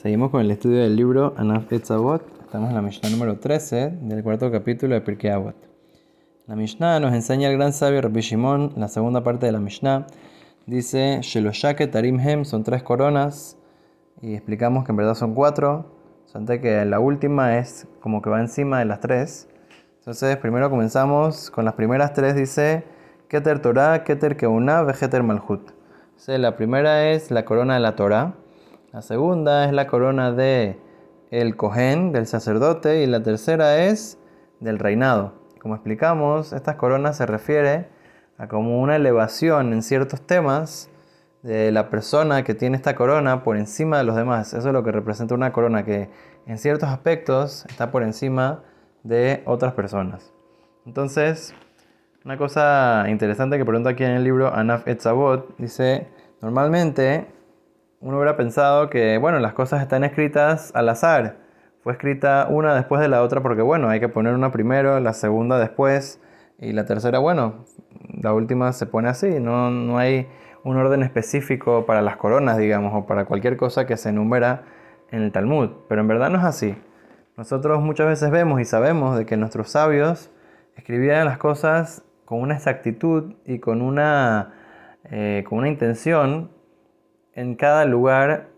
Seguimos con el estudio del libro Anaf Etzavot. Estamos en la Mishnah número 13 del cuarto capítulo de Pirkei Avot. La Mishnah nos enseña el gran sabio Rabbi Shimon, la segunda parte de la Mishnah. Dice, Sheloshake Tarim Hem, son tres coronas. Y explicamos que en verdad son cuatro. Sonte que la última es como que va encima de las tres. Entonces, primero comenzamos con las primeras tres. Dice, Keter Torah, Keter Keuna, Vegeter Malhut. la primera es la corona de la Torah. La segunda es la corona de el Cohen, del sacerdote, y la tercera es del reinado. Como explicamos, estas coronas se refiere a como una elevación en ciertos temas de la persona que tiene esta corona por encima de los demás. Eso es lo que representa una corona que en ciertos aspectos está por encima de otras personas. Entonces, una cosa interesante que pregunta aquí en el libro Anaf Etzavot dice, normalmente uno hubiera pensado que, bueno, las cosas están escritas al azar. Fue escrita una después de la otra porque, bueno, hay que poner una primero, la segunda después y la tercera, bueno, la última se pone así. No, no hay un orden específico para las coronas, digamos, o para cualquier cosa que se enumera en el Talmud. Pero en verdad no es así. Nosotros muchas veces vemos y sabemos de que nuestros sabios escribían las cosas con una exactitud y con una, eh, con una intención en cada lugar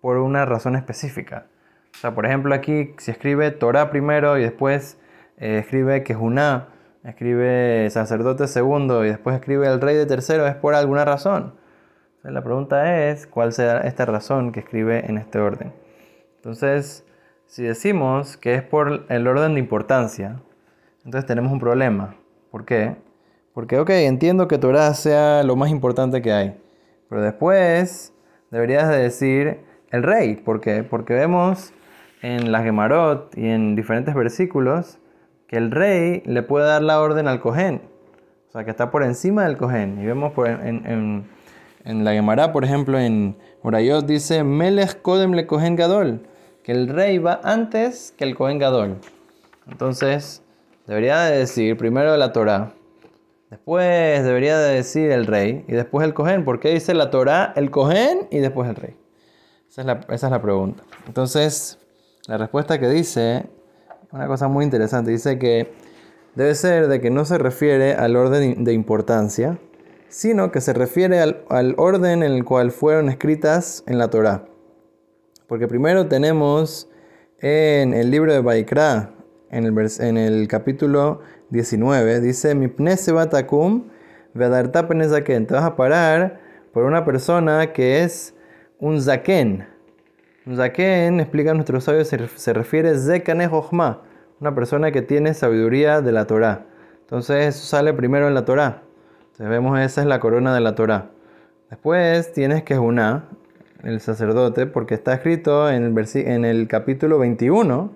por una razón específica. O sea, por ejemplo, aquí si escribe Torah primero y después eh, escribe Kejuná, escribe sacerdote segundo y después escribe el rey de tercero, es por alguna razón. la pregunta es, ¿cuál será esta razón que escribe en este orden? Entonces, si decimos que es por el orden de importancia, entonces tenemos un problema. ¿Por qué? Porque, ok, entiendo que Torah sea lo más importante que hay. Pero después deberías de decir el rey. ¿Por qué? Porque vemos en la Gemarot y en diferentes versículos que el rey le puede dar la orden al Cohen. O sea, que está por encima del Cohen. Y vemos en, la Gemara, por ejemplo, en Morayot dice, Melech Kodem le Cohen Gadol. Que el rey va antes que el Cohen Gadol. Entonces, debería de decir primero la Torah Después debería de decir el rey y después el cohen. ¿Por qué dice la Torah el cohen y después el rey? Esa es, la, esa es la pregunta. Entonces, la respuesta que dice, una cosa muy interesante, dice que debe ser de que no se refiere al orden de importancia, sino que se refiere al, orden en el cual fueron escritas en la Torah. Porque primero tenemos en el libro de Baikra, en el, en el capítulo 19, dice, Mipne sebatakum vedarta zaken. Te vas a parar por una persona que es un zaken. Un zaken, explica nuestros sabios, se, refiere a zekane una persona que tiene sabiduría de la Torah. Entonces eso sale primero en la Torah. Entonces vemos esa es la corona de la Torah. Después tienes que una el sacerdote, porque está escrito en el, en el capítulo 21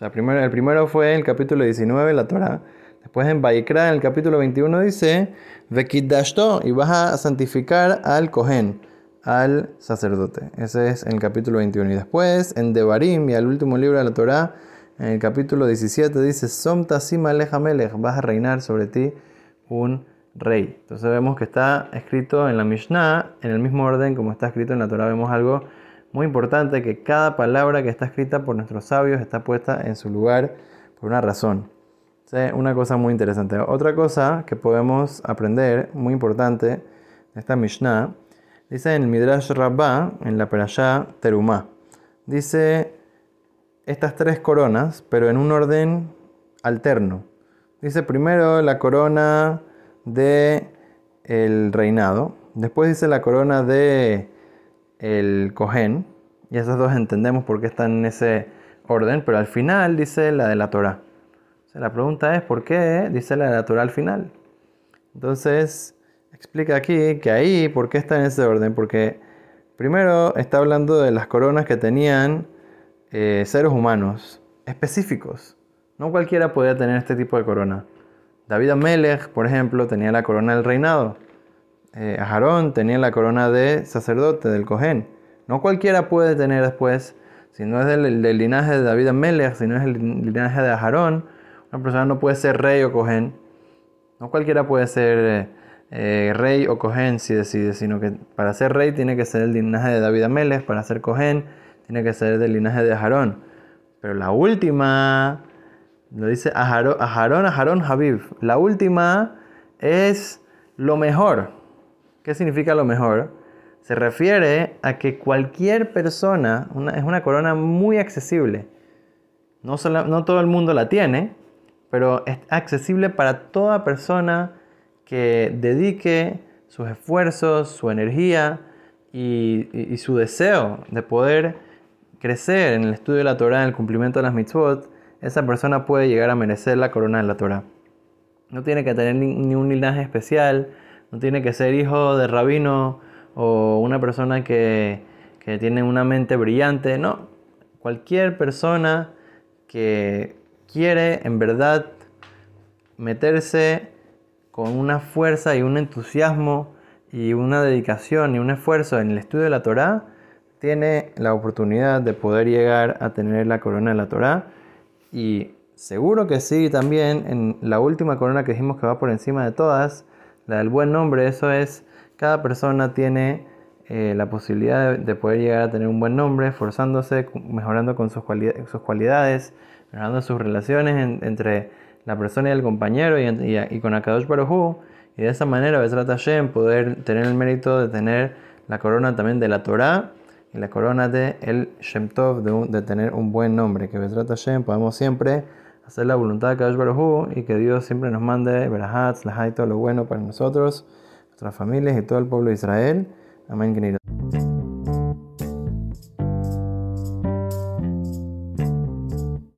sea, primero, el primero fue el capítulo 19, la Torah. Después en Baikra, en el capítulo 21, dice, Vekidashto, y vas a santificar al Cohen, al sacerdote. Ese es el capítulo 21. Y después, en Devarim, y al último libro de la Torah, en el capítulo 17, dice, Somta Melech, vas a reinar sobre ti un rey. Entonces vemos que está escrito en la Mishnah, en el mismo orden como está escrito en la Torah, vemos algo muy importante que cada palabra que está escrita por nuestros sabios está puesta en su lugar por una razón. Una cosa muy interesante. Otra cosa que podemos aprender, muy importante, de esta Mishnah, dice en el Midrash Rabbah, en la Perashá Terumá. Dice estas tres coronas, pero en un orden alterno. Dice primero la corona de el reinado, después dice la corona de el Cohen, y esas dos entendemos por qué están en ese orden, pero al final dice la de la Torah. la pregunta es por qué dice la de la Torah al final. Entonces, explica aquí que ahí, ¿por qué está en ese orden? Porque primero está hablando de las coronas que tenían eh, seres humanos específicos. No cualquiera podía tener este tipo de corona. David Amelech, por ejemplo, tenía la corona del reinado eh, Aarón tenía la corona de sacerdote, del Cohen. No cualquiera puede tener después, si no es del, linaje de David Amelech, si no es el linaje de Aarón, una persona no puede ser rey o Cohen. No cualquiera puede ser eh, eh, rey o Cohen si decide, sino que para ser rey tiene que ser el linaje de David Amelech, para ser Cohen tiene que ser del linaje de Aharón. Pero la última, lo dice Aharón, Aharón, Habib. La última es lo mejor. ¿Qué significa lo mejor? Se refiere a que cualquier persona, es una corona muy accesible. No, no todo el mundo la tiene, pero es accesible para toda persona que dedique sus esfuerzos, su energía y, su deseo de poder crecer en el estudio de la Torah, en el cumplimiento de las mitzvot, esa persona puede llegar a merecer la corona de la Torah. No tiene que tener ni, un linaje especial, no tiene que ser hijo de rabino o una persona que, que tiene una mente brillante, no. Cualquier persona que quiere en verdad meterse con una fuerza y un entusiasmo y una dedicación y un esfuerzo en el estudio de la Torá, tiene la oportunidad de poder llegar a tener la corona de la Torá. Y seguro que sí, también en la última corona que dijimos que va por encima de todas, la del buen nombre, eso es, cada persona tiene eh, la posibilidad de, poder llegar a tener un buen nombre, esforzándose, mejorando con sus, cualidades, mejorando sus relaciones entre la persona y el compañero y, con Akadosh Baruj y de esa manera Besrat Hashem poder tener el mérito de tener la corona también de la Torah y la corona de el Shem Tov de, tener un buen nombre. Que Besrat Hashem podamos siempre hacer la voluntad de Akadosh Baruj y que Dios siempre nos mande Berahat, y todo lo bueno para nosotros nuestras familias y todo el pueblo de Israel. Amén